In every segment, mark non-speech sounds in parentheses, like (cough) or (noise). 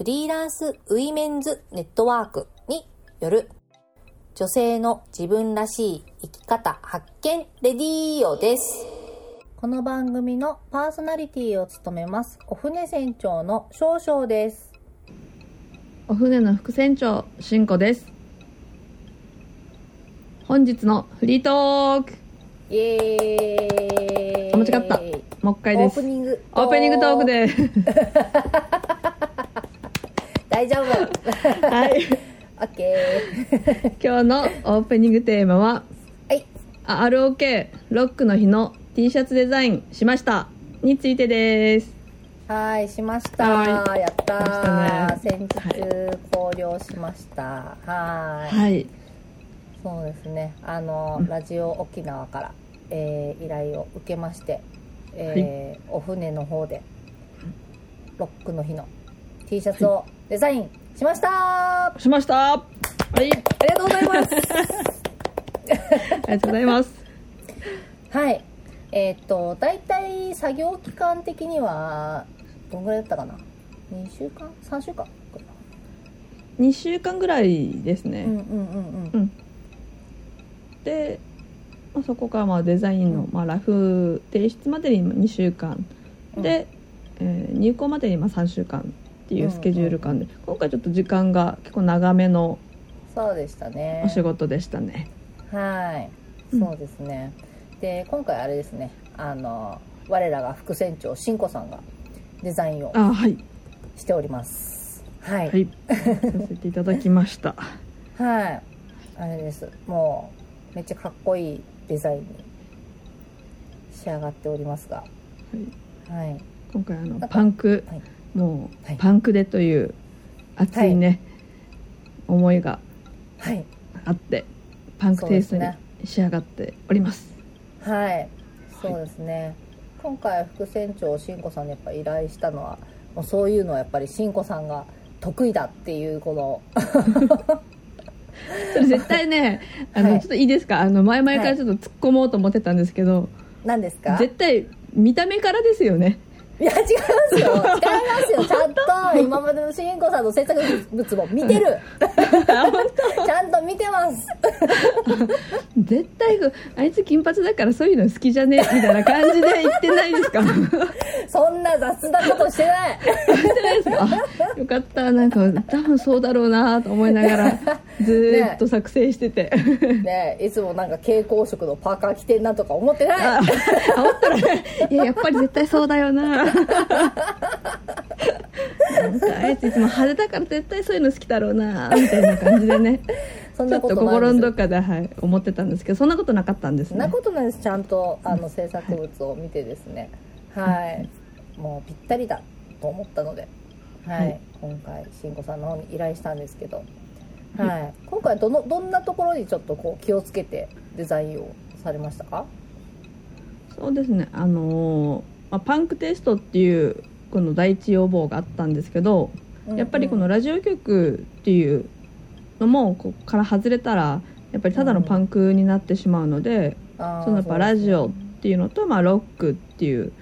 フリーランスウィメンズネットワークによる女性の自分らしい生き方発見レディーオです。この番組のパーソナリティを務めます。お船船長の少々です。お船の副船長しんこです。本日のフリートーク。イエーイ。あ間違った。もう一回です。オープニング。オープニングトークで大丈夫。はいオッケー。今日のオープニングテーマははい。あ ROK ロックの日の T シャツデザインしましたについてですはい、しました。はいやったね先日考慮しました。はい。はいそうですね。あの、うんラジオ沖縄から、えー依頼を受けまして、えーお船の方で、ロックの日の T シャツをデザインしました。あしました。はい。りがとうございます。(laughs) ありがとうございます。はい。えーっと、大体作業期間的には、どんぐらいだったかな ?2 週間 ?3 週間？かな2週間ぐらいですね、うんうんうんうん。で、まあ、そこからまあデザインの、まあ、ラフ提出までに2週間。で、えー入稿までにまあ3週間っていうスケジュール感で、今回ちょっと時間が結構長めのそうでしたね。お仕事でしたね、はい、うんそうですね。で、今回あれですね、あの、我らが副船長、しんこさんがデザインをあはいしております。はい。はいさせていただきました (laughs) はい。あれです。もう、めっちゃかっこいいデザインに仕上がっておりますが、はいはい。今回あのパンク、はいもうはいパンクでという熱いね、思いがはい。あってパンクテイストに仕上がっております。はい。そうですね。今回副船長、しんこさんにやっぱ依頼したのは、もうそういうのはやっぱりしんこさんが得意だっていう、この、(laughs) それ絶対ね (laughs) あの、はい。ちょっといいですか？あの前々からちょっと突っ込もうと思ってたんですけど、何ですか？絶対見た目からですよねいや、違いますよ。違いますよ。ちゃんと、今までのしんこさんの制作物も見てる。ちゃんと見てます。絶対あいつ金髪だからそういうの好きじゃねみたいな感じで言ってないですか？そんな雑なことしてない。てないですかあよかったなんか多分そうだろうなと思いながらずーっと作成してて、ねえいつもなんか蛍光色のパーカー着てんなとか思ってない。あ思ったらいややっぱり絶対そうだよななんかあいついつも派手だから絶対そういうの好きだろうなみたいな感じでね (laughs) そんなちょっこととないです心のどっかで、はい、思ってたんですけどそんなことなかったんですそんなねことないです。ちゃんと、あの、制作物を見てですね。はい。もうぴったりだと思ったので、はい。はい今回、しんこさんの方に依頼したんですけど、はい。今回、どの、どんなところにちょっとこう気をつけてデザインをされましたか？そうですねあのーまあ、パンクテストっていうこの第一要望があったんですけどやっぱりこのラジオ局っていうのもここから外れたらやっぱりただのパンクになってしまうので、そのやっぱラジオっていうのと、まあ、ロックっていう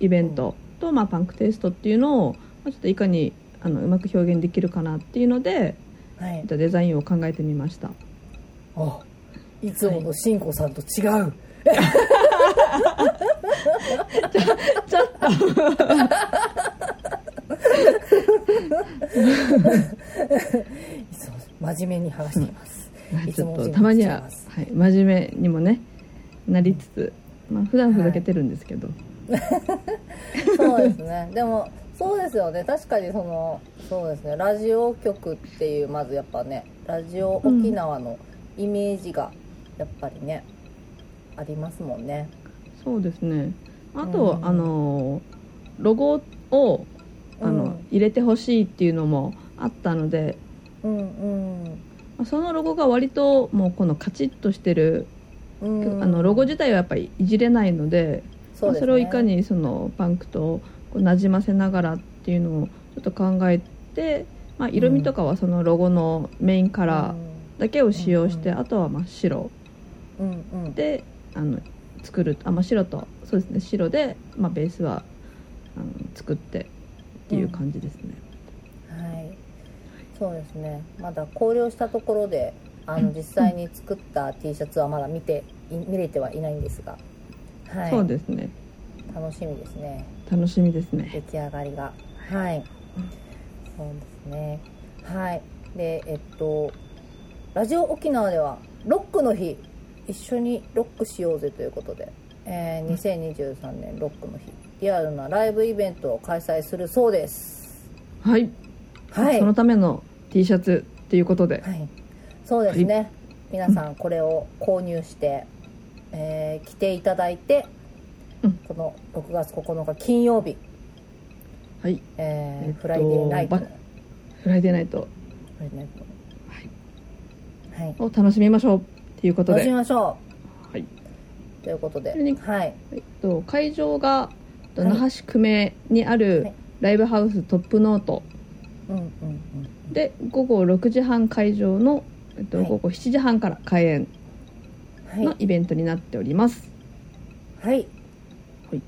イベントと、まあ、パンクテイストっていうのを、まあ、ちょっといかにあのうまく表現できるかなっていうのではい。デザインを考えてみました。あいつものしんこさんと違う。(laughs) ちょっいつも真面目に話しています。いとちょっとたまにははい、真面目にもねなりつつ、まあ普段ふざけてるんですけど、そうですね。でも、そうですよね。確かにその、そうですね。ラジオ局っていう、まずやっぱね、ラジオ沖縄のイメージが、やっぱりね、ありますもんね。そうですね。あと、うん。あのロゴをあの、うん。入れてほしいっていうのもあったので、うんうん。まあそのロゴが割ともうこのカチッとしてる、うん。あのロゴ自体はやっぱりいじれないので,、そね。それをいかにそのパンクとこうなじませながらっていうのをちょっと考えて、まあ、色味とかはそのロゴのメインカラーだけを使用して、うんあとは真っ白。うんうん。であの作るあ、まあ、白とそうですね白で、まあ、ベースはあの作ってっていう感じですね、はい、そうですね。まだ考慮したところであの実際に作った T シャツはまだ見てい見れてはいないんですが、はい、そうですね。楽しみですね。楽しみですね。出来上がりが。はい。そうですね。はい。でえっとラジオ沖縄ではロックの日一緒にロックしようぜということで、えー2023年ロックの日。リアルなライブイベントを開催するそうです。はい、はい。そのための T シャツっていうことで、はい、そうですね、皆さんこれを購入して、えー着ていただいて、うん。この6月9日金曜日、はい、えーえっと Friday Night Friday Night。Friday Nightはい、を楽しみましょうっていうことで、みましょはい、うということで。はい。えっと、会場が那覇市久米にあはるい。ライブハウストップノート。うんうんうんで午後6時半会場の、えっと、はい。午後7時半から開演はい。のイベントになっております、はい。はい。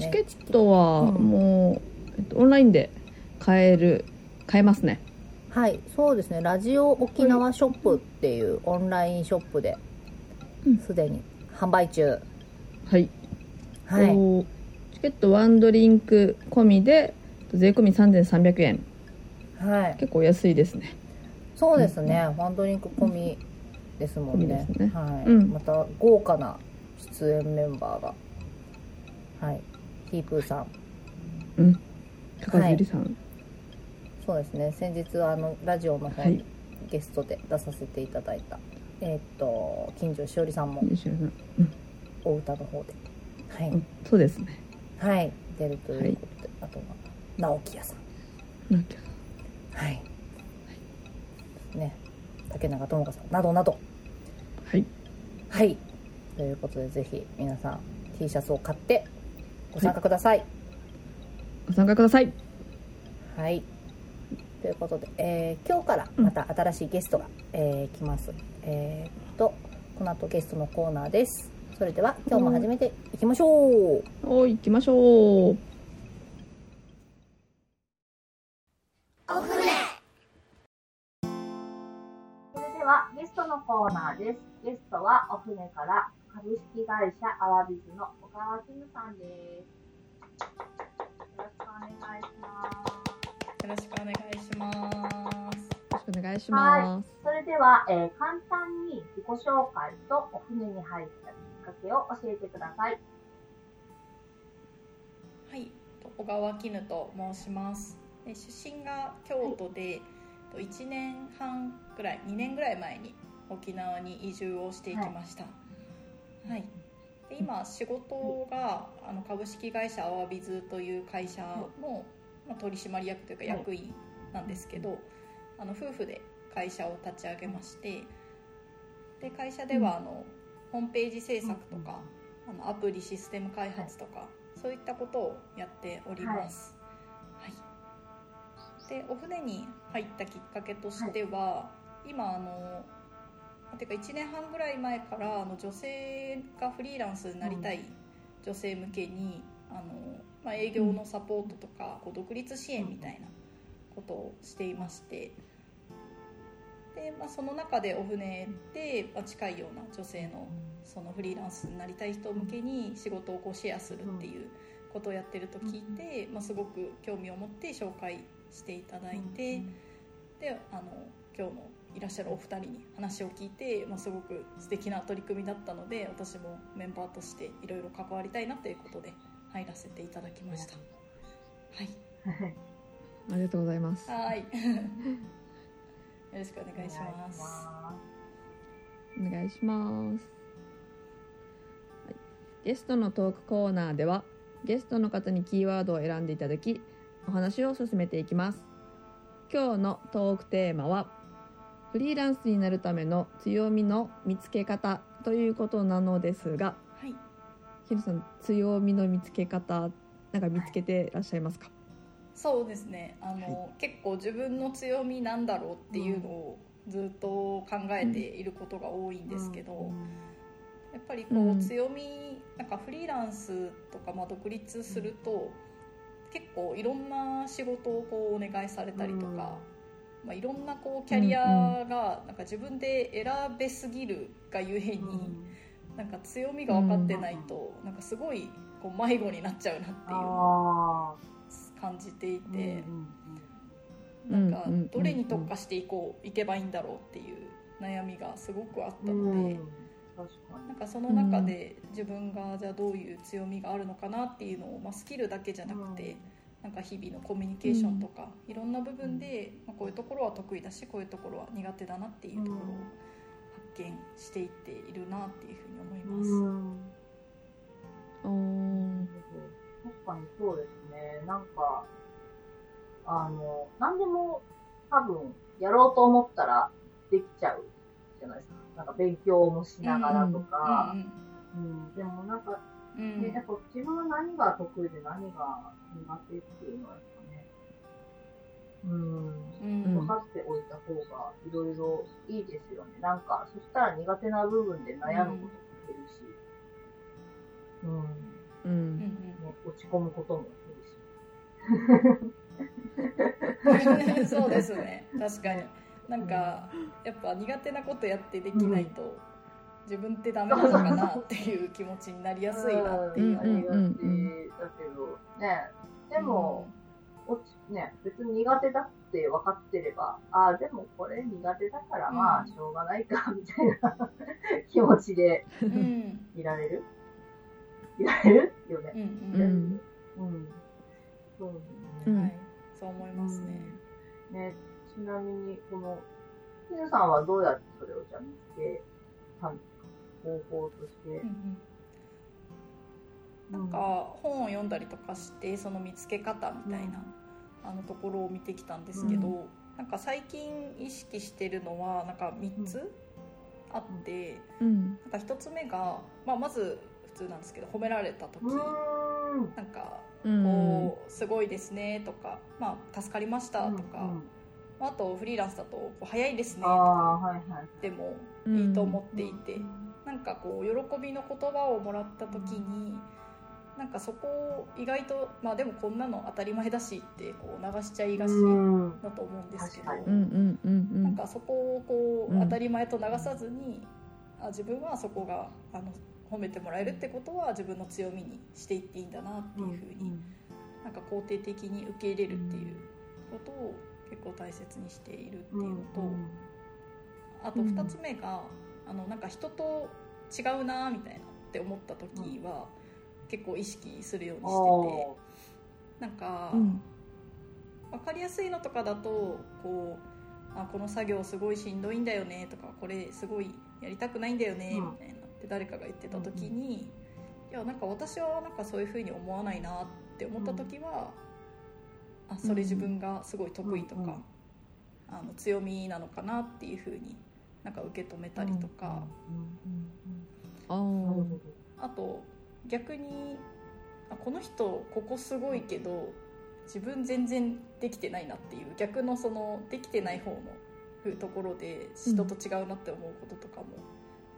チケットはうん。もう、えっと、オンラインで買える買えますねはいそうですね。ラジオ沖縄ショップっていうオンラインショップでうん。すでに販売中。はい、はい。チケットワンドリンク込みで税込み3300円はい。結構安いですね。そうですね、ワンドリンク込みですもんね。はい。うん。また豪華な出演メンバーが。はい。ヒープーさん。うん。高樹さん、そうですね。先日はあのラジオの方にはい。ゲストで出させていただいた、えーっと金城しおりさん。もお歌の方で。はい、うん。そうですね。はい。出るということで、あとは直樹屋さん。なん。かはい、ね。竹永智香さんなどなど。はい。はい。ということでぜひ皆さん T シャツを買ってご参加ください。ご参加ください。はい、ということで、えー今日からまた新しいゲストが、えー来ます。えーっとこの後ゲストのコーナーです。それでは今日も始めていきましょう。おい行きましょう。それではゲストのコーナーです。ゲストはお船から株式会社アワビズの小川キムさんです。よろしくお願いします。よろしくお願いします。よろしくお願いします、それでは、えー簡単に自己紹介とお船に入ったきっかけを教えてください。はい、小川絹と申します。で出身が京都で、と1年半ぐらい、2年ぐらい前に沖縄に移住をしていきました。はい。で今仕事があの株式会社アワビズという会社の、まあ、取締役というかはい役員なんですけど、あの夫婦で会社を立ち上げましてで会社ではあの、ホームページ制作とか、あのアプリシステム開発とか、そういったことをやっております。はい。でお船に入ったきっかけとしては、今あのてか1年半ぐらい前からあの女性がフリーランスになりたい女性向けに、あのまあ、営業のサポートとか、こう独立支援みたいなことをしていまして。で、まあ、その中でお船で、まあ、近いような女性のそのフリーランスになりたい人向けに仕事をこうシェアするっていうことをやってると聞いて、まあ、すごく興味を持って紹介していただいて、であの今日のいらっしゃるお二人に話を聞いて、まあ、すごく素敵な取り組みだったので私もメンバーとしていろいろ関わりたいなということで入らせていただきました。はい、ありがとうございます。はい。(laughs) よろしくお願いします。お願いします、はい、ゲストのトークコーナーではゲストの方にキーワードを選んでいただきお話を進めていきます。今日のトークテーマはフリーランスになるための強みの見つけ方ということなのですがはいひろさん強みの見つけ方なんか見つけてらっしゃいますか、そうですね。あの、結構自分の強みなんだろうっていうのをずっと考えていることが多いんですけど、やっぱりこう、うん。強みなんかフリーランスとか、まあ、独立すると、結構いろんな仕事をこうお願いされたりとか、まあ、いろんなこうキャリアがなんか自分で選べすぎるがゆえに、なんか強みが分かってないと、なんかすごいこう迷子になっちゃうなっていうのをあ感じていーて。うんなんかうんうん。うんうんどれに特化していこういけばいいんだろうっていう悩みがすごくあったうんので、なんかその中で自分がじゃあどういう強みがあるのかなっていうのを、まあ、スキルだけじゃなくて、なんか日々のコミュニケーションとか、いろんな部分で、まあ、こういうところは得意だしこういうところは苦手だなっていうところを発見していっているなっていうふうに思います。うん確かにそうですね。なんか、あの、何でも多分やろうと思ったらできちゃうじゃないですか。なんか勉強もしながらとか。うんでもなんか、うんうんうんね、やっぱ自分は何が得意で何が苦手っていうのはやっぱね、うん、うん。分かっておいた方がいろいろいいですよね。なん。か、そしたら苦手な部分で悩むことも減るし、うん、ね、ううん。ん。落ち込むことも減るし。うん。そうですね確かになん。かやっぱ苦手なことやってできないと、自分ってダメなのかなっていう気持ちになりやすいなっていうだけど、ね、でも、落ちね、別に苦手だって分かってれば、ああ、でもこれ苦手だから、まあ、うんしょうがないか、みたいな (laughs) 気持ちでいられる？いられるよね。うんううん。そうね。はい。そう思いますね、ね、ちなみに、この、ひずさんはどうやってそれをじゃあ見つけたんですか方法として？うんうん。なんか本を読んだりとかしてその見つけ方みたいな、あのところを見てきたんですけど、うなんか最近意識してるのはなんか3つあって、うん。なんか1つ目が、まあ、まず普通なんですけど褒められた時、うーん。なんかうん。こうすごいですねとか、まあ、助かりましたとか、うんああとフリーランスだと早いですね。あとか。でもいいと思っていて、なんかこう喜びの言葉をもらった時になんかそこを意外とまあでもこんなの当たり前だしってこう流しちゃいがちうん。だと思うんですけど、うんなんかそこをこううん。当たり前と流さずに、あ自分はそこがあの褒めてもらえるってことは自分の強みにしていっていいんだなっていうふうに、なんか肯定的に受け入れるっていうことを結構大切にしているっていうのと、あと2つ目が、あのなんか人と違うなみたいなって思った時は、結構意識するようにしてて。なんか、うん。分かりやすいのとかだとこうあこの作業すごいしんどいんだよねとかこれすごいやりたくないんだよねうん。みたいなって誰かが言ってた時に、いやなんか私はなんかそういうふうに思わないなって思った時は、あそれ自分がすごい得意とか、うんうん。あの強みなのかなっていうふうになんか受け止めたりとか、あと逆にあこの人ここすごいけど自分全然できてないなっていう逆のそのできてない方のところで人と違うなって思うこととかも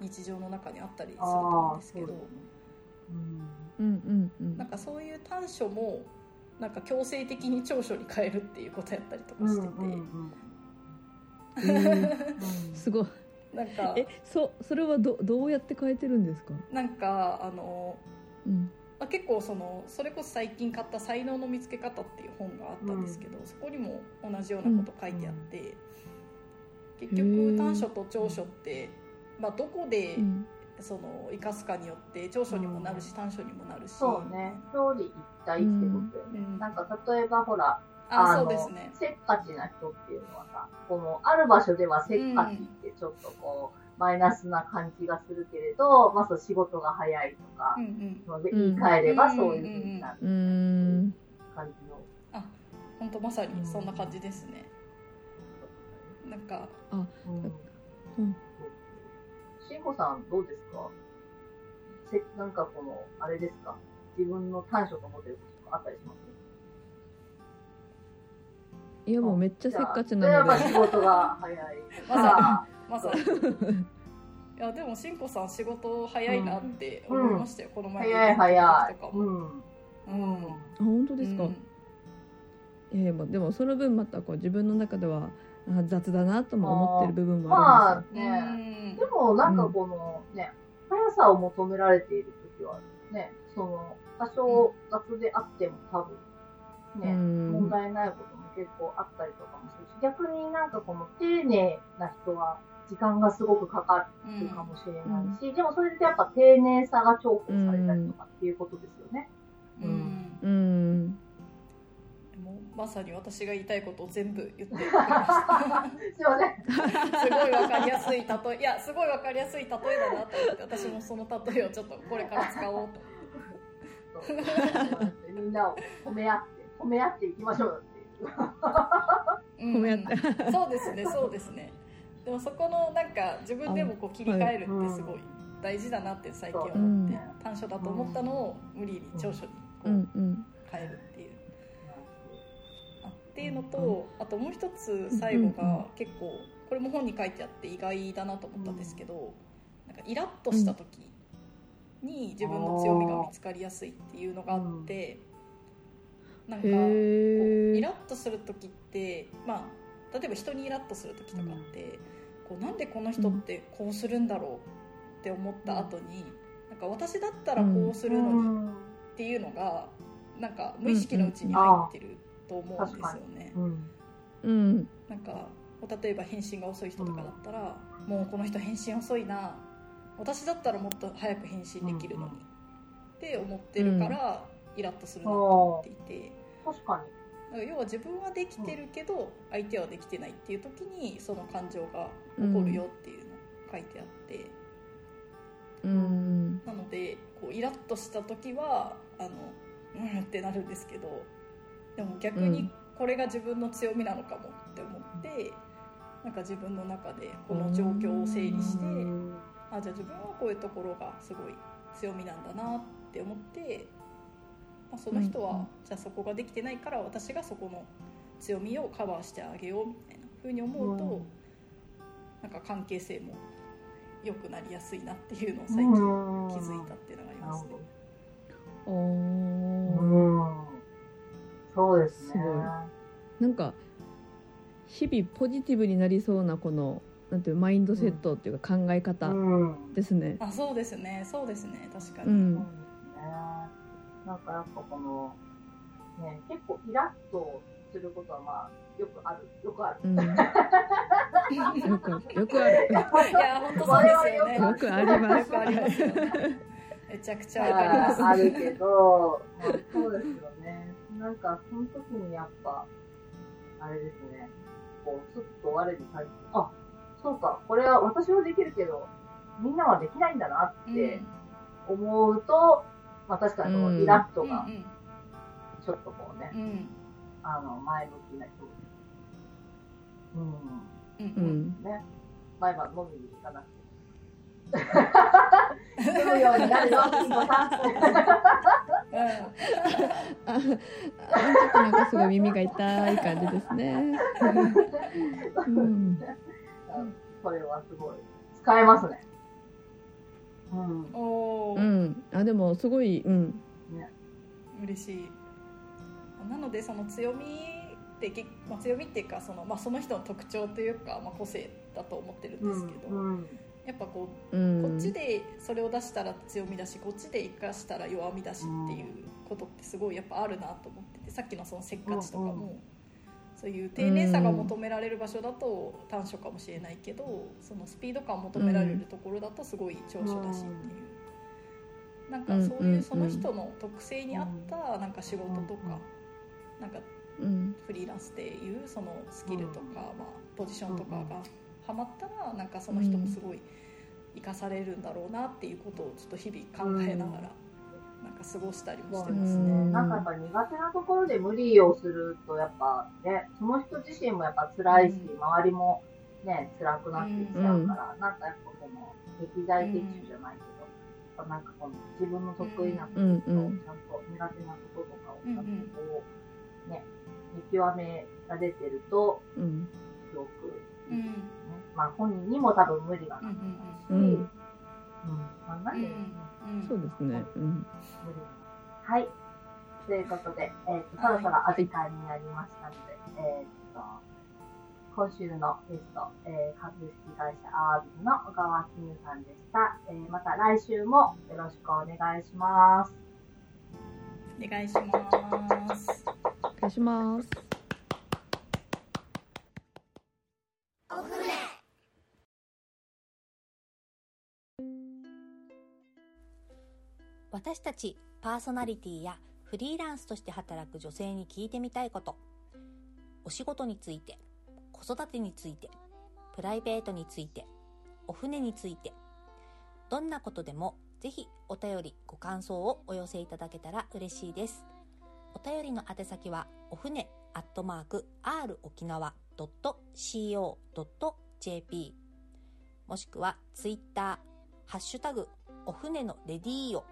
日常の中にあったりすると思うんですけど。そうんうんなんかそういう短所もなんか強制的に長所に変えるっていうことやったりとかしてて、うんうんえー (laughs) (laughs) うん。すごいなんかえそそれはどどうやって変えてるんですか？なんかあのうん。まあ、結構そのそれこそ最近買った「才能の見つけ方」っていう本があったんですけど、そこにも同じようなこと書いてあって、結へ局ー短所と長所って、まあ、どこでうん。その生かすかによって長所にもなるし短所にもなるしそうね。表裏一体ってことよね。うん。なんか例えばほら、あそうのですね。せっかちな人っていうのはさ、このある場所ではせっかちってちょっとこう、マイナスな感じがするけれど、まあそう仕事が早いとかうん、うんので言い換えればそういう風になる。感じの。あ本当まさにそんな感じですね、なんかうん。うん。しんこさん、どうですか？せ、なんかこの、あれですか？自分の短所と思ってることとかあったりします？いやもうめっちゃせっかちなので。っぱ仕事が早い。まさまさに (laughs) いやでもしんこさん仕事早いなって思いましたよ、この前。の早い早い。時と。かも、うん。うん。あ本当ですか、うん。まあでもその分またこう自分の中ではあ雑だなとも思ってる部分もあまあるんですよ。ね、でもなんかこのね、速さを求められているときはね、その、多少雑であっても多分、ね、うん。問題ないことも結構あったりとかもするし、逆になんかこの丁寧な人は時間がすごくかかるかもしれないし、でもそれでやっぱ丁寧さが重宝されたりとかっていうことですよね。うん。うん。うん。もうまさに私が言いたいことを全部言ってくれました。(laughs) すいません。すごいわかりやすい例えいやすごいわかりやすい例えだなと思って私もその例えをちょっとこれから使おうと。(laughs) みんなを褒め合って、褒め合っていきましょうう。うんそうですねそうですね。でもそこのなんか自分でもこう切り替えるってすごい大事だなって最近思って、うん。短所だと思ったのを無理に長所にこう変えるっていう、あっていうのとあともう一つ最後が結構これも本に書いてあって意外だなと思ったんですけど、なんかイラッとした時に自分の強みが見つかりやすいっていうのがあって、なんかこうイラッとする時ってまあ例えば人にイラッとする時とかって、こうなんでこの人ってこうするんだろうって思った後に、なんか私だったらこうするのにっていうのがなんか無意識のうちに入ってると思うんですよね。うん。うんなんか例えば返信が遅い人とかだったら、もうこの人返信遅いな私だったらもっと早く返信できるのに、って思ってるから、イラッとするなと思っていて。確かだから要は自分はできてるけど相手はできてないっていう時にその感情が起こるよっていうのが書いてあって、うん。なのでこうイラッとした時はあのうんってなるんですけどでも逆にこれが自分の強みなのかもって思ってなんか自分の中でこの状況を整理してあじゃあ自分はこういうところがすごい強みなんだなって思って、まあ、その人は、うんじゃあそこができてないから私がそこの強みをカバーしてあげようみたいな風に思うと、うんなんか関係性も良くなりやすいなっていうのを最近気づいたっていうのがありますね。おうーん。そうですねす。ごいなんか日々ポジティブになりそうなこのなんていうマインドセットっていうか考え方うん。ですね。あそうですねそうですね確かに、うんそうですね。なんかやっぱこの、ね、結構イラッとすることはまあ、よくある。よくある。うん、(laughs) よくよくある。いや本当そうですよねよくありますよくありますよねめちゃくちゃわかりますあるけど、まあ、そうですよね。なんか、その時にやっぱ、あれですね、こう、すっと我に返って、あ、そうか、これは私はできるけど、みんなはできないんだなって思うと、まあ確かにこのイラッとが、ちょっとこうね、うん。うんあの、前向きな人うん。うん。ね。毎晩飲みに行かなくて。(laughs) 飲むようになるよ、きん。こさん。ああちょっとなん。かすごい耳が痛い感じですね。うん、これはすごい。使えますね。うん。あでもすごい、うん、嬉しい。なのでその強みって結まあ、強みっていうかその,、まあ、その人の特徴というか、まあ、個性だと思ってるんですけど、うん。やっぱこううん、こっちでそれを出したら強みだしこっちで生かしたら弱みだしっていうことってすごいやっぱあるなと思っててさっきのそのせっかちとかも、うんうんそういう丁寧さが求められる場所だと短所かもしれないけどそのスピード感を求められるところだとすごい長所だしっていう。なんかそういうその人の特性に合ったなんか仕事とかなんかうん、フリーランスでいうそのスキルとか、まあ、ポジションとかがハマったらなんかその人もすごい生かされるんだろうなっていうことをちょっと日々考えながらなんか過ごしたりもしてますね。うん。なんかやっぱ苦手なところで無理をすると、やっぱね、その人自身もやっぱ辛いし、うん周りもね、辛くなってきちゃうから、なんかやっぱこの、適材適所じゃないけど、やっぱなんかこの自分の得意なことと、うんうんちゃんと苦手なこととかをちゃんとこう、ね、見極めが出てると、うん。すごく、うん。ね、まあ本人にも多分無理がうんうなかっん。たし、うんうん、考えてるね。うんそうですねうんはい。ということで、えっ、と、そろそろお時間になりましたので、えっ、と、今週のゲスト、えー株式会社アワビズの小川金さんでした。えーまた来週もよろしくお願いします。お願いしますお願いします私たちパーソナリティやフリーランスとして働く女性に聞いてみたいこと。お仕事について子育てについてプライベートについてお船について。どんなことでもぜひお便りご感想をお寄せいただけたら嬉しいです。お便りの宛先はお船アットマーク r 沖縄 .co.jp もしくはツイッターハッシュタグお船のレディーオ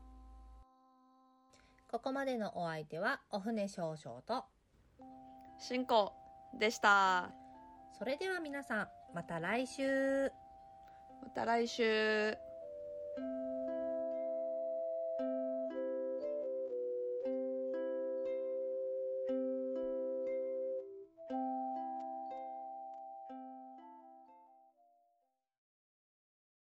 ここまでのお相手はお船少々と、進行でしたそれでは皆さん、また来週。また来週